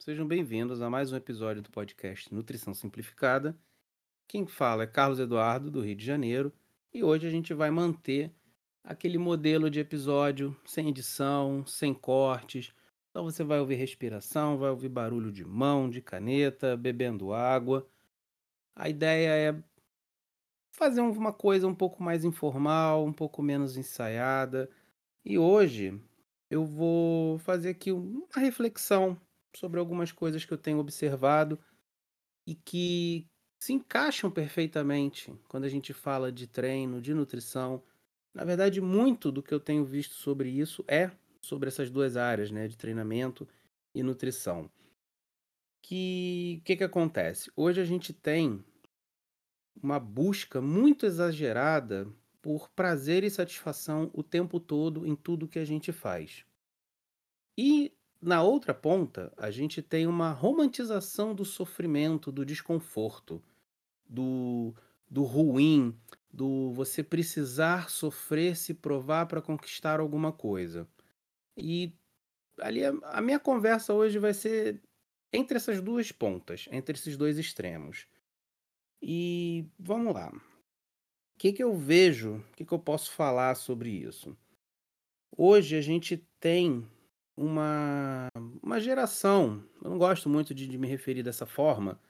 sejam bem-vindos a mais um episódio do podcast Nutrição Simplificada. Quem fala é Carlos Eduardo, do Rio de Janeiro, e hoje a gente vai manter aquele modelo de episódio sem edição, sem cortes. Então você vai ouvir respiração, vai ouvir barulho de mão, de caneta, bebendo água. A ideia é fazer uma coisa um pouco mais informal, um pouco menos ensaiada. E hoje eu vou fazer aqui uma reflexão sobre algumas coisas que eu tenho observado e que se encaixam perfeitamente quando a gente fala de treino, de nutrição. Na verdade, muito do que eu tenho visto sobre isso é sobre essas duas áreas, né, de treinamento e nutrição. Que que que acontece? Hoje a gente tem uma busca muito exagerada por prazer e satisfação o tempo todo em tudo que a gente faz. E na outra ponta, a gente tem uma romantização do sofrimento, do desconforto, do, do ruim, do você precisar sofrer, se provar para conquistar alguma coisa. E ali a, a minha conversa hoje vai ser entre essas duas pontas, entre esses dois extremos. E vamos lá. O que, que eu vejo, o que, que eu posso falar sobre isso? Hoje a gente tem uma, uma geração, eu não gosto muito de, de me referir dessa forma,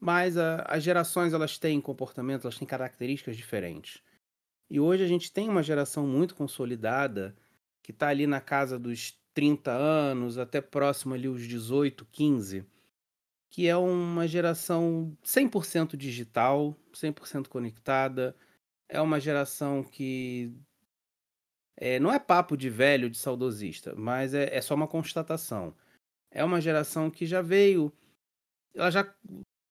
mas a, as gerações elas têm comportamentos, elas têm características diferentes. E hoje a gente tem uma geração muito consolidada que está ali na casa dos 30 anos, até próximo ali os 18, 15, que é uma geração 100% digital, 100% conectada, é uma geração que é, não é papo de velho, de saudosista, mas é, é só uma constatação. É uma geração que já veio. Ela já.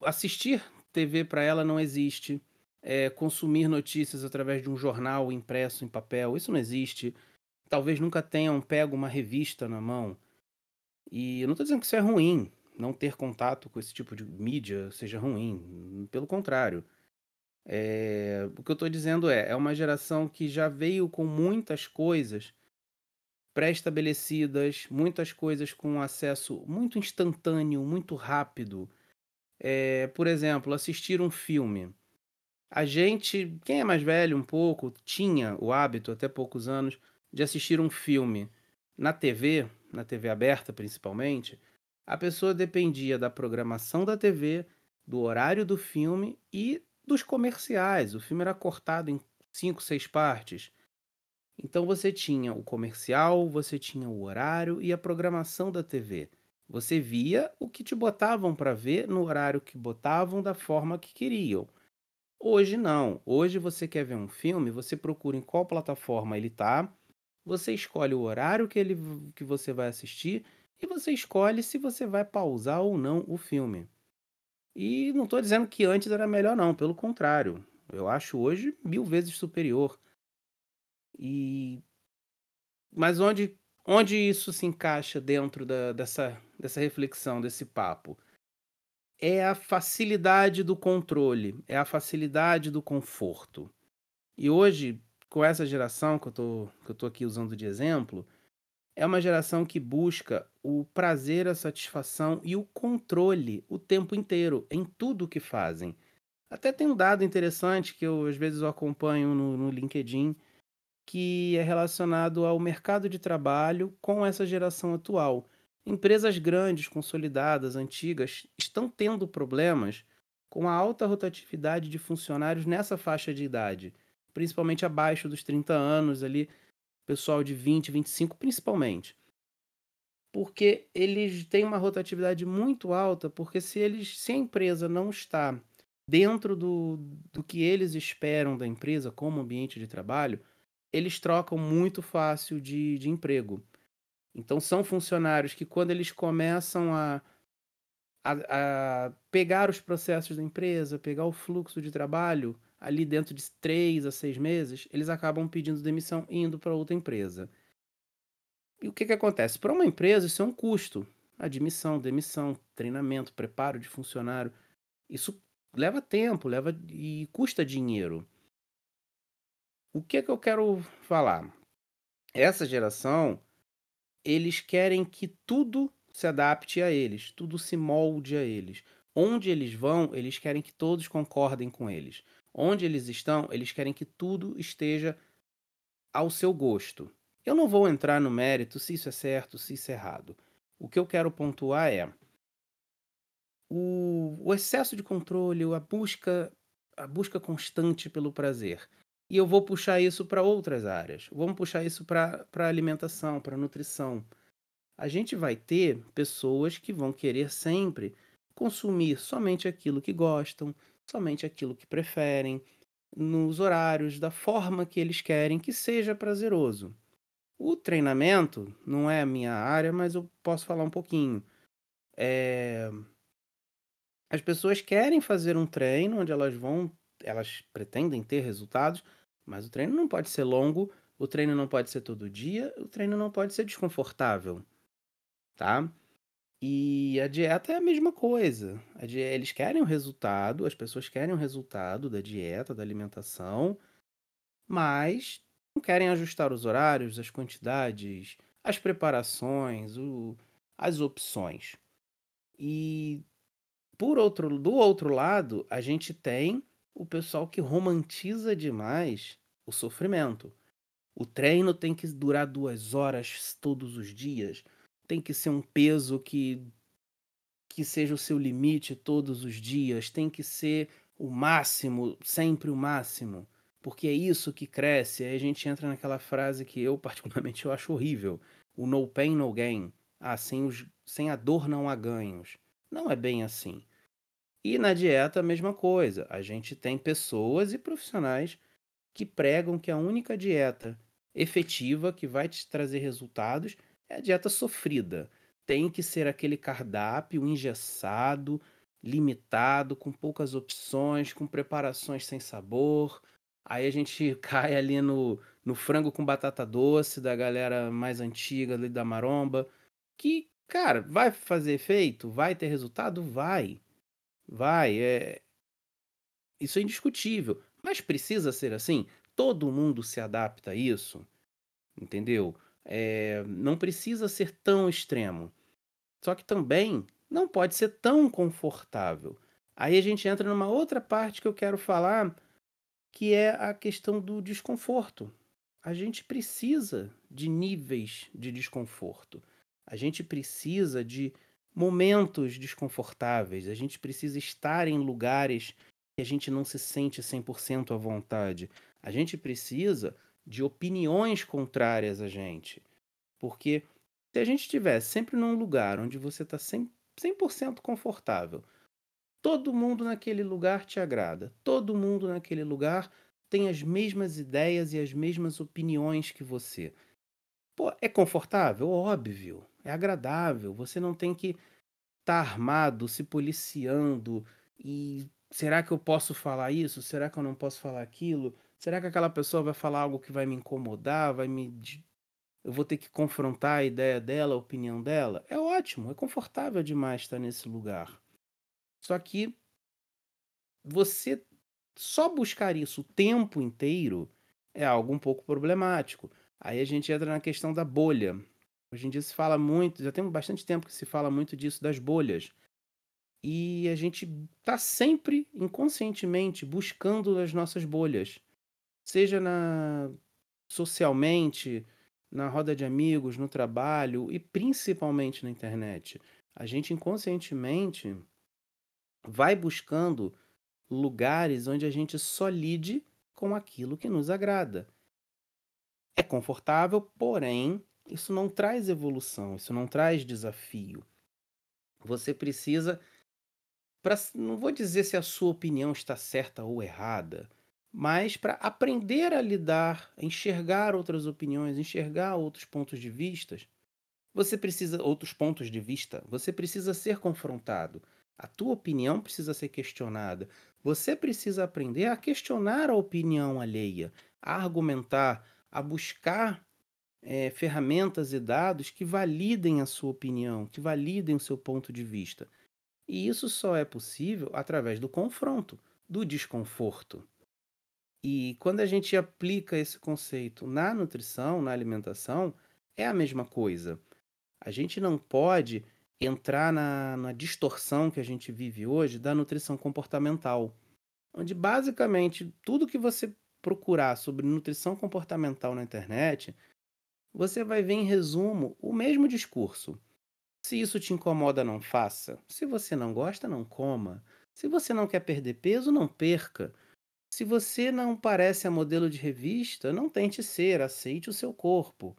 Assistir TV para ela não existe. É, consumir notícias através de um jornal impresso em papel, isso não existe. Talvez nunca tenham pego uma revista na mão. E eu não estou dizendo que isso é ruim, não ter contato com esse tipo de mídia seja ruim. Pelo contrário. É, o que eu estou dizendo é, é uma geração que já veio com muitas coisas pré-estabelecidas, muitas coisas com acesso muito instantâneo, muito rápido. É, por exemplo, assistir um filme. A gente, quem é mais velho um pouco, tinha o hábito, até poucos anos, de assistir um filme na TV, na TV aberta principalmente. A pessoa dependia da programação da TV, do horário do filme e dos comerciais. O filme era cortado em cinco, seis partes. Então você tinha o comercial, você tinha o horário e a programação da TV. Você via o que te botavam para ver no horário que botavam da forma que queriam. Hoje não. Hoje você quer ver um filme, você procura em qual plataforma ele está, você escolhe o horário que, ele, que você vai assistir e você escolhe se você vai pausar ou não o filme. E não estou dizendo que antes era melhor, não, pelo contrário. Eu acho hoje mil vezes superior. E mas onde, onde isso se encaixa dentro da, dessa, dessa reflexão, desse papo? É a facilidade do controle, é a facilidade do conforto. E hoje, com essa geração que eu tô, que eu aqui usando de exemplo, é uma geração que busca o prazer, a satisfação e o controle o tempo inteiro, em tudo que fazem. Até tem um dado interessante que eu às vezes eu acompanho no, no LinkedIn, que é relacionado ao mercado de trabalho com essa geração atual. Empresas grandes, consolidadas, antigas, estão tendo problemas com a alta rotatividade de funcionários nessa faixa de idade, principalmente abaixo dos 30 anos ali, pessoal de 20, 25 principalmente. Porque eles têm uma rotatividade muito alta, porque se eles se a empresa não está dentro do, do que eles esperam da empresa como ambiente de trabalho, eles trocam muito fácil de, de emprego. Então são funcionários que quando eles começam a, a, a pegar os processos da empresa, pegar o fluxo de trabalho, ali dentro de três a seis meses, eles acabam pedindo demissão e indo para outra empresa. E o que, que acontece? Para uma empresa, isso é um custo. Admissão, demissão, treinamento, preparo de funcionário. Isso leva tempo, leva e custa dinheiro. O que, que eu quero falar? Essa geração, eles querem que tudo se adapte a eles, tudo se molde a eles. Onde eles vão, eles querem que todos concordem com eles. Onde eles estão, eles querem que tudo esteja ao seu gosto. Eu não vou entrar no mérito se isso é certo, se isso é errado. O que eu quero pontuar é o, o excesso de controle, a busca, a busca constante pelo prazer. E eu vou puxar isso para outras áreas. Vamos puxar isso para alimentação, para nutrição. A gente vai ter pessoas que vão querer sempre consumir somente aquilo que gostam, somente aquilo que preferem, nos horários, da forma que eles querem que seja prazeroso. O treinamento não é a minha área, mas eu posso falar um pouquinho. É... As pessoas querem fazer um treino onde elas vão, elas pretendem ter resultados, mas o treino não pode ser longo, o treino não pode ser todo dia, o treino não pode ser desconfortável, tá? E a dieta é a mesma coisa. A die... Eles querem o resultado, as pessoas querem o resultado da dieta, da alimentação, mas não querem ajustar os horários, as quantidades, as preparações, o... as opções. E por outro, do outro lado, a gente tem o pessoal que romantiza demais o sofrimento. O treino tem que durar duas horas todos os dias tem que ser um peso que que seja o seu limite todos os dias, tem que ser o máximo, sempre o máximo, porque é isso que cresce. Aí a gente entra naquela frase que eu particularmente eu acho horrível, o no pain no gain. Ah, sem, os, sem a dor não há ganhos. Não é bem assim. E na dieta a mesma coisa. A gente tem pessoas e profissionais que pregam que a única dieta efetiva que vai te trazer resultados é a dieta sofrida. Tem que ser aquele cardápio engessado, limitado, com poucas opções, com preparações sem sabor. Aí a gente cai ali no, no frango com batata doce da galera mais antiga ali da maromba. Que, cara, vai fazer efeito? Vai ter resultado? Vai. Vai. É... Isso é indiscutível. Mas precisa ser assim? Todo mundo se adapta a isso? Entendeu? É, não precisa ser tão extremo. Só que também não pode ser tão confortável. Aí a gente entra numa outra parte que eu quero falar, que é a questão do desconforto. A gente precisa de níveis de desconforto. A gente precisa de momentos desconfortáveis. A gente precisa estar em lugares que a gente não se sente 100% à vontade. A gente precisa de opiniões contrárias a gente. Porque se a gente estiver sempre num lugar onde você está 100%, 100 confortável, todo mundo naquele lugar te agrada, todo mundo naquele lugar tem as mesmas ideias e as mesmas opiniões que você. Pô, é confortável? Óbvio. É agradável. Você não tem que estar tá armado, se policiando e será que eu posso falar isso? Será que eu não posso falar aquilo? Será que aquela pessoa vai falar algo que vai me incomodar, vai me eu vou ter que confrontar a ideia dela, a opinião dela? É ótimo, é confortável demais estar nesse lugar. Só que você só buscar isso o tempo inteiro é algo um pouco problemático. Aí a gente entra na questão da bolha. Hoje em dia se fala muito, já tem bastante tempo que se fala muito disso das bolhas. E a gente está sempre inconscientemente buscando as nossas bolhas seja na socialmente, na roda de amigos, no trabalho e principalmente na internet. A gente inconscientemente vai buscando lugares onde a gente só lide com aquilo que nos agrada. É confortável, porém, isso não traz evolução, isso não traz desafio. Você precisa, pra, não vou dizer se a sua opinião está certa ou errada, mas para aprender a lidar, enxergar outras opiniões, enxergar outros pontos de vista, você precisa outros pontos de vista, você precisa ser confrontado. A tua opinião precisa ser questionada. Você precisa aprender a questionar a opinião alheia, a argumentar, a buscar é, ferramentas e dados que validem a sua opinião, que validem o seu ponto de vista. E isso só é possível através do confronto, do desconforto. E quando a gente aplica esse conceito na nutrição, na alimentação, é a mesma coisa. A gente não pode entrar na na distorção que a gente vive hoje da nutrição comportamental, onde basicamente tudo que você procurar sobre nutrição comportamental na internet, você vai ver em resumo o mesmo discurso. Se isso te incomoda, não faça. Se você não gosta, não coma. Se você não quer perder peso, não perca. Se você não parece a modelo de revista, não tente ser, aceite o seu corpo.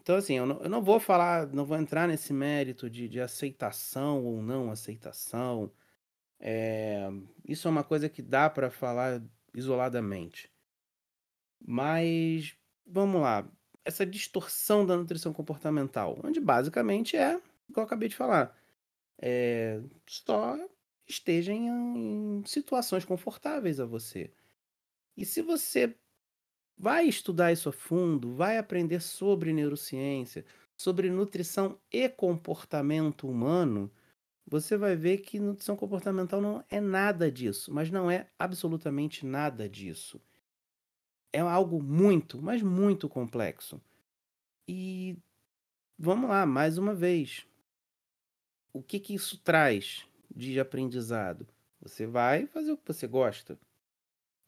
Então, assim, eu não, eu não vou falar, não vou entrar nesse mérito de, de aceitação ou não aceitação. É, isso é uma coisa que dá para falar isoladamente. Mas, vamos lá, essa distorção da nutrição comportamental, onde basicamente é, igual eu acabei de falar, é, só esteja em, em situações confortáveis a você. E se você vai estudar isso a fundo, vai aprender sobre neurociência, sobre nutrição e comportamento humano, você vai ver que nutrição comportamental não é nada disso, mas não é absolutamente nada disso. É algo muito, mas muito complexo. E vamos lá, mais uma vez. O que que isso traz de aprendizado? Você vai fazer o que você gosta.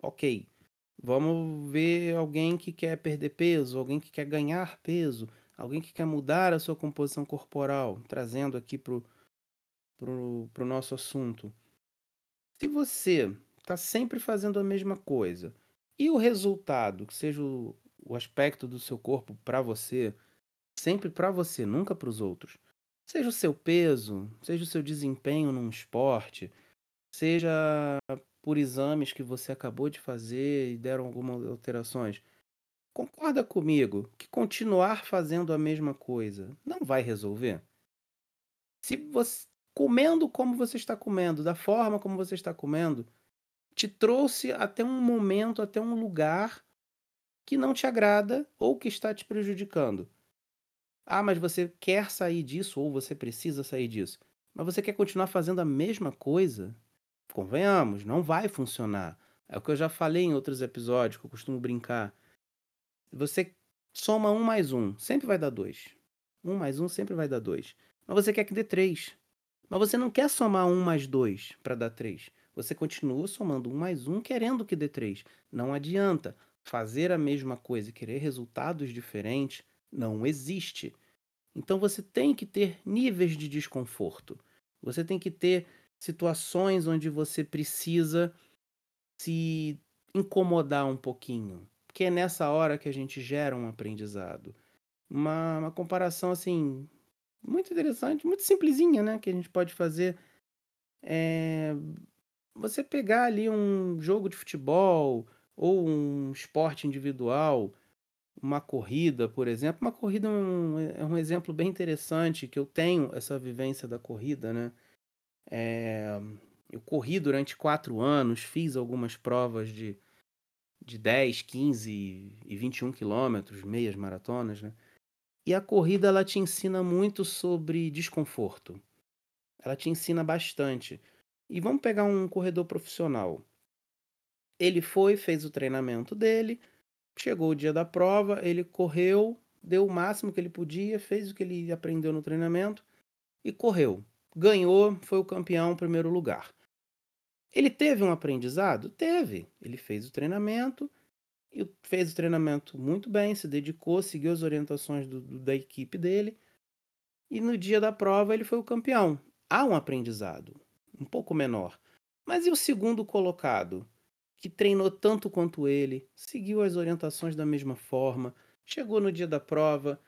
Ok. Vamos ver alguém que quer perder peso, alguém que quer ganhar peso, alguém que quer mudar a sua composição corporal, trazendo aqui para o nosso assunto. Se você está sempre fazendo a mesma coisa e o resultado, que seja o, o aspecto do seu corpo para você, sempre para você, nunca para os outros, seja o seu peso, seja o seu desempenho num esporte, seja por exames que você acabou de fazer e deram algumas alterações. Concorda comigo que continuar fazendo a mesma coisa não vai resolver? Se você comendo como você está comendo, da forma como você está comendo, te trouxe até um momento, até um lugar que não te agrada ou que está te prejudicando. Ah, mas você quer sair disso ou você precisa sair disso. Mas você quer continuar fazendo a mesma coisa? Convenhamos, não vai funcionar. É o que eu já falei em outros episódios, que eu costumo brincar. Você soma um mais um, sempre vai dar dois. Um mais um sempre vai dar dois. Mas você quer que dê três. Mas você não quer somar um mais dois para dar três. Você continua somando um mais um querendo que dê três. Não adianta. Fazer a mesma coisa e querer resultados diferentes não existe. Então você tem que ter níveis de desconforto. Você tem que ter situações onde você precisa se incomodar um pouquinho. Porque é nessa hora que a gente gera um aprendizado. Uma, uma comparação assim muito interessante, muito simplesinha, né? Que a gente pode fazer. É, você pegar ali um jogo de futebol ou um esporte individual, uma corrida, por exemplo. Uma corrida é um, é um exemplo bem interessante que eu tenho essa vivência da corrida, né? É, eu corri durante quatro anos, fiz algumas provas de, de 10, 15 e 21 quilômetros, meias maratonas, né? E a corrida ela te ensina muito sobre desconforto. Ela te ensina bastante. E vamos pegar um corredor profissional. Ele foi, fez o treinamento dele, chegou o dia da prova, ele correu, deu o máximo que ele podia, fez o que ele aprendeu no treinamento e correu. Ganhou, foi o campeão, primeiro lugar. Ele teve um aprendizado? Teve. Ele fez o treinamento, e fez o treinamento muito bem, se dedicou, seguiu as orientações do, do, da equipe dele. E no dia da prova ele foi o campeão. Há um aprendizado um pouco menor. Mas e o segundo colocado, que treinou tanto quanto ele, seguiu as orientações da mesma forma, chegou no dia da prova,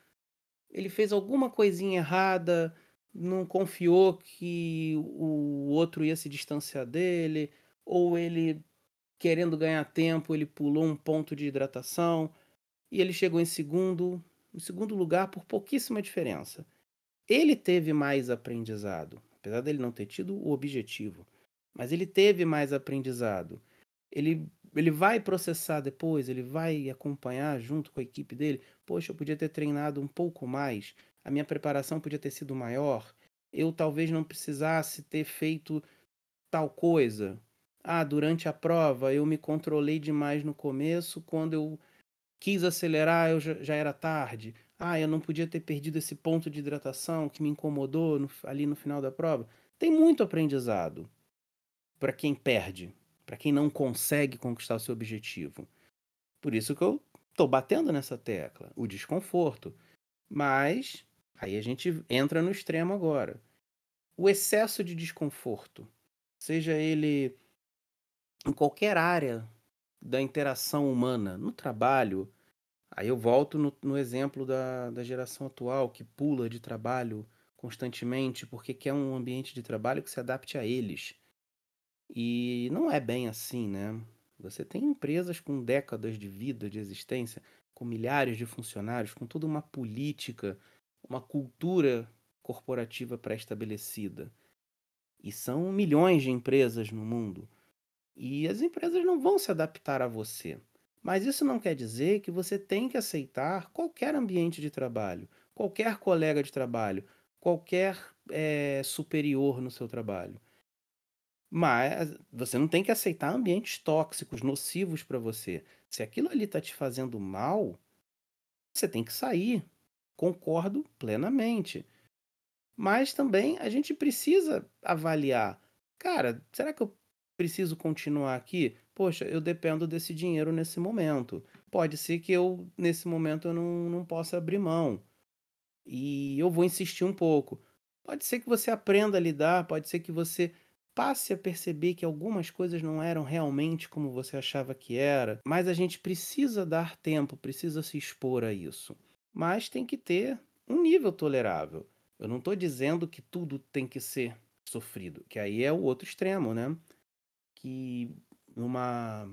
ele fez alguma coisinha errada, não confiou que o outro ia se distanciar dele, ou ele, querendo ganhar tempo, ele pulou um ponto de hidratação e ele chegou em segundo, em segundo lugar por pouquíssima diferença. Ele teve mais aprendizado apesar dele não ter tido o objetivo, mas ele teve mais aprendizado. Ele, ele vai processar depois, ele vai acompanhar junto com a equipe dele. Poxa, eu podia ter treinado um pouco mais, a minha preparação podia ter sido maior, eu talvez não precisasse ter feito tal coisa. Ah, durante a prova eu me controlei demais no começo, quando eu quis acelerar eu já, já era tarde. Ah, eu não podia ter perdido esse ponto de hidratação que me incomodou no ali no final da prova. Tem muito aprendizado para quem perde, para quem não consegue conquistar o seu objetivo. Por isso que eu tô batendo nessa tecla, o desconforto. Mas aí a gente entra no extremo agora. O excesso de desconforto, seja ele em qualquer área da interação humana, no trabalho, aí eu volto no, no exemplo da, da geração atual que pula de trabalho constantemente porque quer um ambiente de trabalho que se adapte a eles. E não é bem assim, né? Você tem empresas com décadas de vida, de existência, com milhares de funcionários, com toda uma política, uma cultura corporativa pré-estabelecida. E são milhões de empresas no mundo. E as empresas não vão se adaptar a você. Mas isso não quer dizer que você tem que aceitar qualquer ambiente de trabalho, qualquer colega de trabalho, qualquer é, superior no seu trabalho. Mas você não tem que aceitar ambientes tóxicos, nocivos para você. Se aquilo ali está te fazendo mal, você tem que sair. Concordo plenamente. Mas também a gente precisa avaliar. Cara, será que eu preciso continuar aqui? Poxa, eu dependo desse dinheiro nesse momento. Pode ser que eu, nesse momento, eu não, não possa abrir mão. E eu vou insistir um pouco. Pode ser que você aprenda a lidar, pode ser que você passe a perceber que algumas coisas não eram realmente como você achava que era, mas a gente precisa dar tempo, precisa se expor a isso. Mas tem que ter um nível tolerável. Eu não estou dizendo que tudo tem que ser sofrido, que aí é o outro extremo, né? Que numa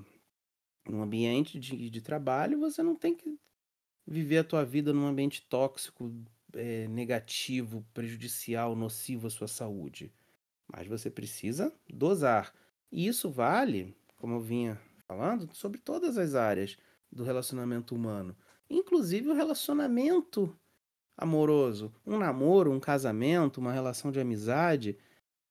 num ambiente de, de trabalho você não tem que viver a tua vida num ambiente tóxico, é, negativo, prejudicial, nocivo à sua saúde. Mas você precisa dosar. E isso vale, como eu vinha falando, sobre todas as áreas do relacionamento humano, inclusive o relacionamento amoroso, um namoro, um casamento, uma relação de amizade.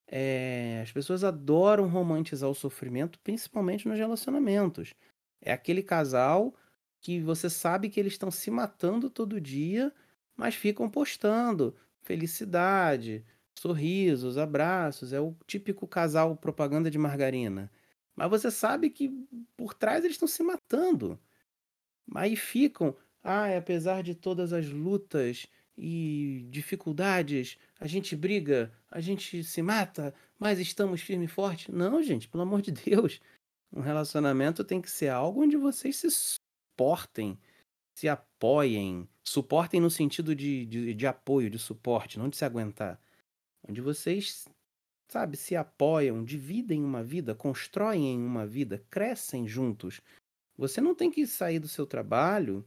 É... as pessoas adoram romantizar o sofrimento, principalmente nos relacionamentos. É aquele casal que você sabe que eles estão se matando todo dia, mas ficam postando felicidade, sorrisos, abraços, é o típico casal propaganda de margarina. Mas você sabe que por trás eles estão se matando. Aí ficam, ah, apesar de todas as lutas e dificuldades, a gente briga, a gente se mata, mas estamos firme e forte. Não, gente, pelo amor de Deus. Um relacionamento tem que ser algo onde vocês se suportem, se apoiem. Suportem no sentido de, de, de apoio, de suporte, não de se aguentar onde vocês, sabe, se apoiam, dividem uma vida, constroem uma vida, crescem juntos. Você não tem que sair do seu trabalho,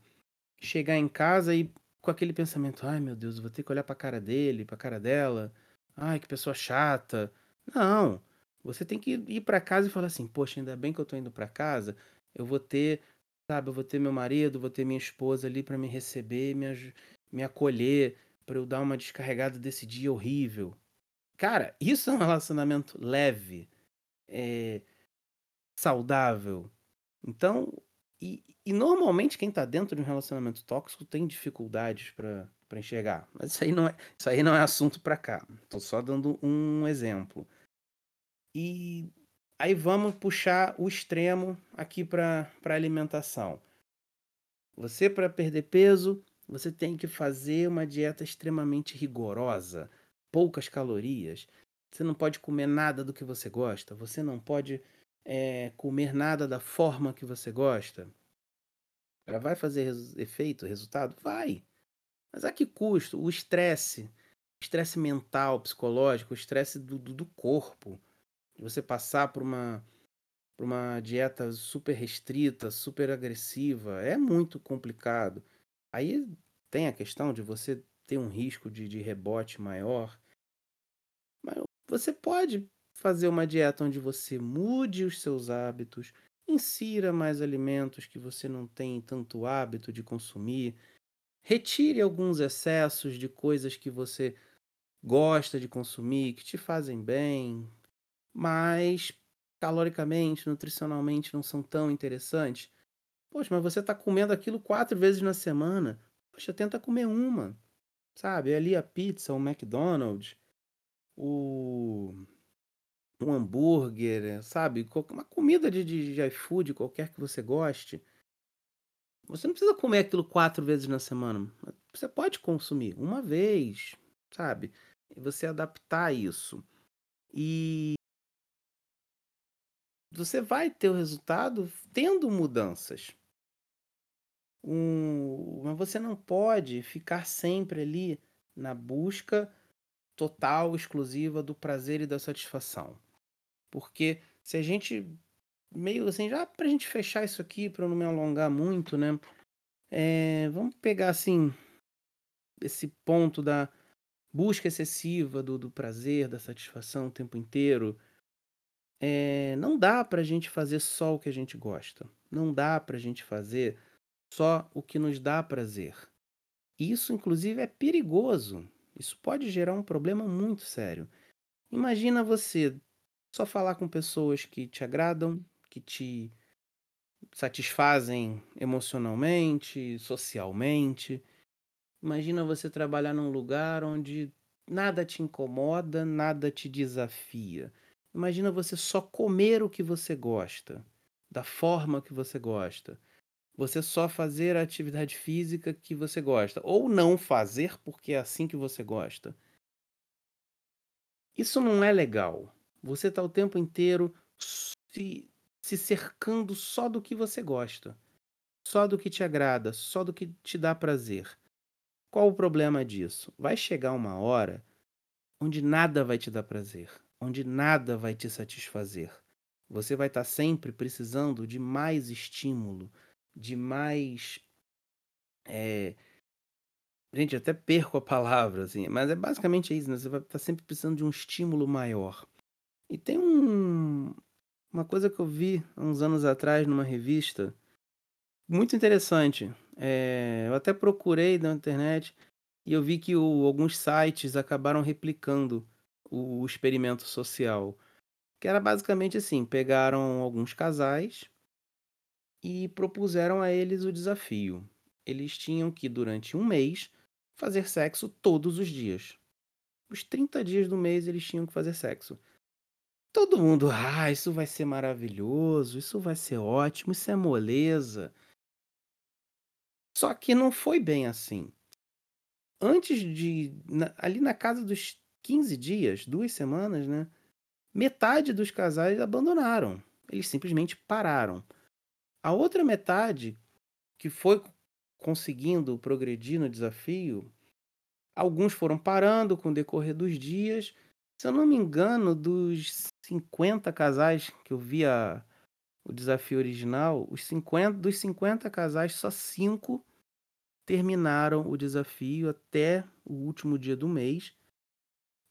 chegar em casa e com aquele pensamento, ai meu Deus, eu vou ter que olhar para a cara dele, para a cara dela. Ai, que pessoa chata. Não. Você tem que ir para casa e falar assim: "Poxa, ainda bem que eu tô indo para casa, eu vou ter, sabe, eu vou ter meu marido, vou ter minha esposa ali para me receber, me, me acolher, para eu dar uma descarregada desse dia horrível, Cara, isso é um relacionamento leve, é, saudável. Então, e, e normalmente quem tá dentro de um relacionamento tóxico tem dificuldades para para enxergar. Mas isso aí não é, isso aí não é assunto para cá. Tô só dando um exemplo. E aí vamos puxar o extremo aqui para para alimentação. Você para perder peso, você tem que fazer uma dieta extremamente rigorosa poucas calorias. Você não pode comer nada do que você gosta. Você não pode é, comer nada da forma que você gosta. Ela vai fazer res efeito, resultado? Vai. Mas a que custo? O estresse, estresse mental, psicológico, o estresse do, do, do corpo. Você passar por uma, por uma dieta super restrita, super agressiva, é muito complicado. Aí tem a questão de você ter um risco de, de rebote maior. Mas você pode fazer uma dieta onde você mude os seus hábitos, insira mais alimentos que você não tem tanto hábito de consumir, retire alguns excessos de coisas que você gosta de consumir, que te fazem bem, mas caloricamente, nutricionalmente não são tão interessantes. Poxa, mas você está comendo aquilo quatro vezes na semana. poxa, tenta comer uma, sabe? Ali a pizza, o McDonald's, o um hambúrguer, sabe? Qualquer uma comida de de de iFood, qualquer que você goste. Você não precisa comer aquilo 4 vezes na semana. Você pode consumir uma vez, sabe? E você adaptar isso. E você vai ter o resultado tendo mudanças. Um, mas você não pode ficar sempre ali na busca total, exclusiva do prazer e da satisfação. Porque se a gente meio assim, já pra gente fechar isso aqui, para eu não me alongar muito, né? É, vamos pegar assim esse ponto da busca excessiva do, do prazer, da satisfação o tempo inteiro. É, não dá pra gente fazer só o que a gente gosta. Não dá pra gente fazer só o que nos dá prazer. Isso, inclusive, é perigoso. Isso pode gerar um problema muito sério. Imagina você só falar com pessoas que te agradam, que te satisfazem emocionalmente, socialmente. Imagina você trabalhar num lugar onde nada te incomoda, nada te desafia. Imagina você só comer o que você gosta, da forma que você gosta. Você só fazer a atividade física que você gosta, ou não fazer porque é assim que você gosta. Isso não é legal. Você está o tempo inteiro se, se cercando só do que você gosta, só do que te agrada, só do que te dá prazer. Qual o problema disso? Vai chegar uma hora onde nada vai te dar prazer, onde nada vai te satisfazer. Você vai estar tá sempre precisando de mais estímulo, de mais. É... Gente, até perco a palavra, assim, mas é basicamente isso, né? Você vai estar tá sempre precisando de um estímulo maior. E tem um, uma coisa que eu vi uns anos atrás numa revista, muito interessante. É, eu até procurei na internet e eu vi que o, alguns sites acabaram replicando o, o experimento social. Que era basicamente assim: pegaram alguns casais e propuseram a eles o desafio. Eles tinham que, durante um mês, fazer sexo todos os dias. Os 30 dias do mês eles tinham que fazer sexo. Todo mundo, ah, isso vai ser maravilhoso, isso vai ser ótimo, isso é moleza. Só que não foi bem assim. Antes de. na- ali na casa dos 15 dias, duas semanas, né? Metade dos casais abandonaram. Eles simplesmente pararam. A outra metade, que foi conseguindo progredir no desafio, alguns foram parando com o decorrer dos dias. Se eu não me engano, dos 50 casais que eu vi a, o desafio original, os 50, dos 50 casais, só 5 terminaram o desafio até o último dia do mês.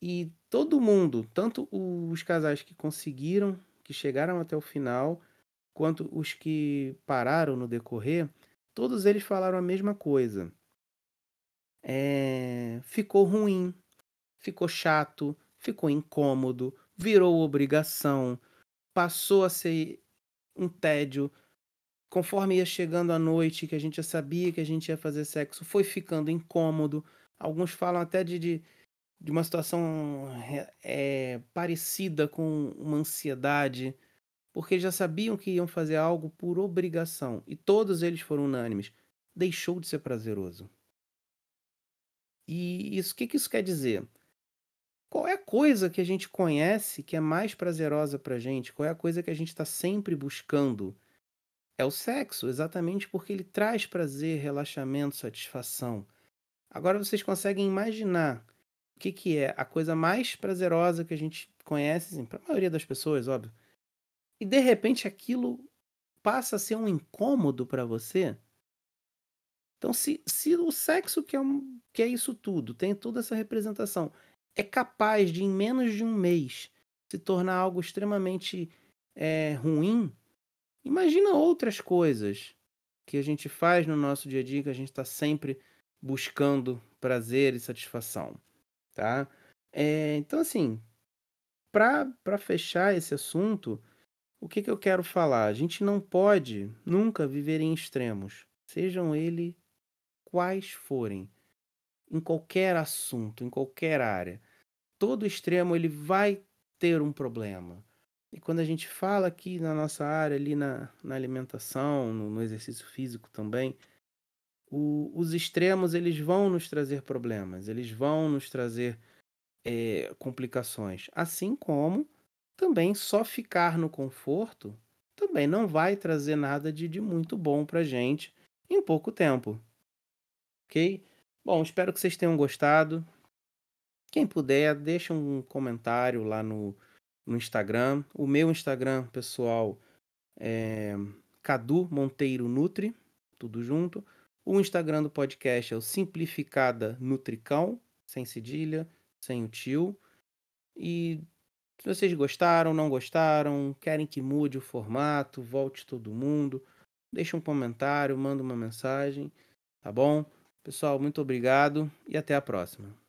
E todo mundo, tanto os casais que conseguiram, que chegaram até o final, quanto os que pararam no decorrer, todos eles falaram a mesma coisa. É, ficou ruim, ficou chato, ficou incômodo, virou obrigação, passou a ser um tédio. Conforme ia chegando a noite, que a gente já sabia que a gente ia fazer sexo, foi ficando incômodo. Alguns falam até de, de, de uma situação é, parecida com uma ansiedade, porque já sabiam que iam fazer algo por obrigação. E todos eles foram unânimes. Deixou de ser prazeroso. E isso, o que, que isso quer dizer? Qual é a coisa que a gente conhece que é mais prazerosa pra gente? Qual é a coisa que a gente está sempre buscando? É o sexo, exatamente porque ele traz prazer, relaxamento, satisfação. Agora vocês conseguem imaginar o que, que é a coisa mais prazerosa que a gente conhece, assim, para a maioria das pessoas, óbvio. E de repente aquilo passa a ser um incômodo para você. Então, se, se o sexo, que é, um, que é isso tudo, tem toda essa representação, é capaz de, em menos de um mês, se tornar algo extremamente é, ruim, imagina outras coisas que a gente faz no nosso dia a dia, que a gente está sempre buscando prazer e satisfação, tá? É, então, assim, para fechar esse assunto, o que, que eu quero falar? A gente não pode nunca viver em extremos, sejam ele quais forem, em qualquer assunto, em qualquer área, todo extremo ele vai ter um problema. E quando a gente fala aqui na nossa área, ali na, na alimentação, no, no exercício físico também, o, os extremos eles vão nos trazer problemas, eles vão nos trazer é, complicações. Assim como também só ficar no conforto também não vai trazer nada de, de muito bom para gente em pouco tempo. Ok? Bom, espero que vocês tenham gostado. Quem puder, deixa um comentário lá no, no Instagram. O meu Instagram pessoal é Cadu Monteiro Nutri, tudo junto. O Instagram do podcast é o Simplificada Nutricão, sem cedilha, sem o tio. E se vocês gostaram, não gostaram, querem que mude o formato, volte todo mundo, deixa um comentário, manda uma mensagem, tá bom? Pessoal, muito obrigado e até a próxima.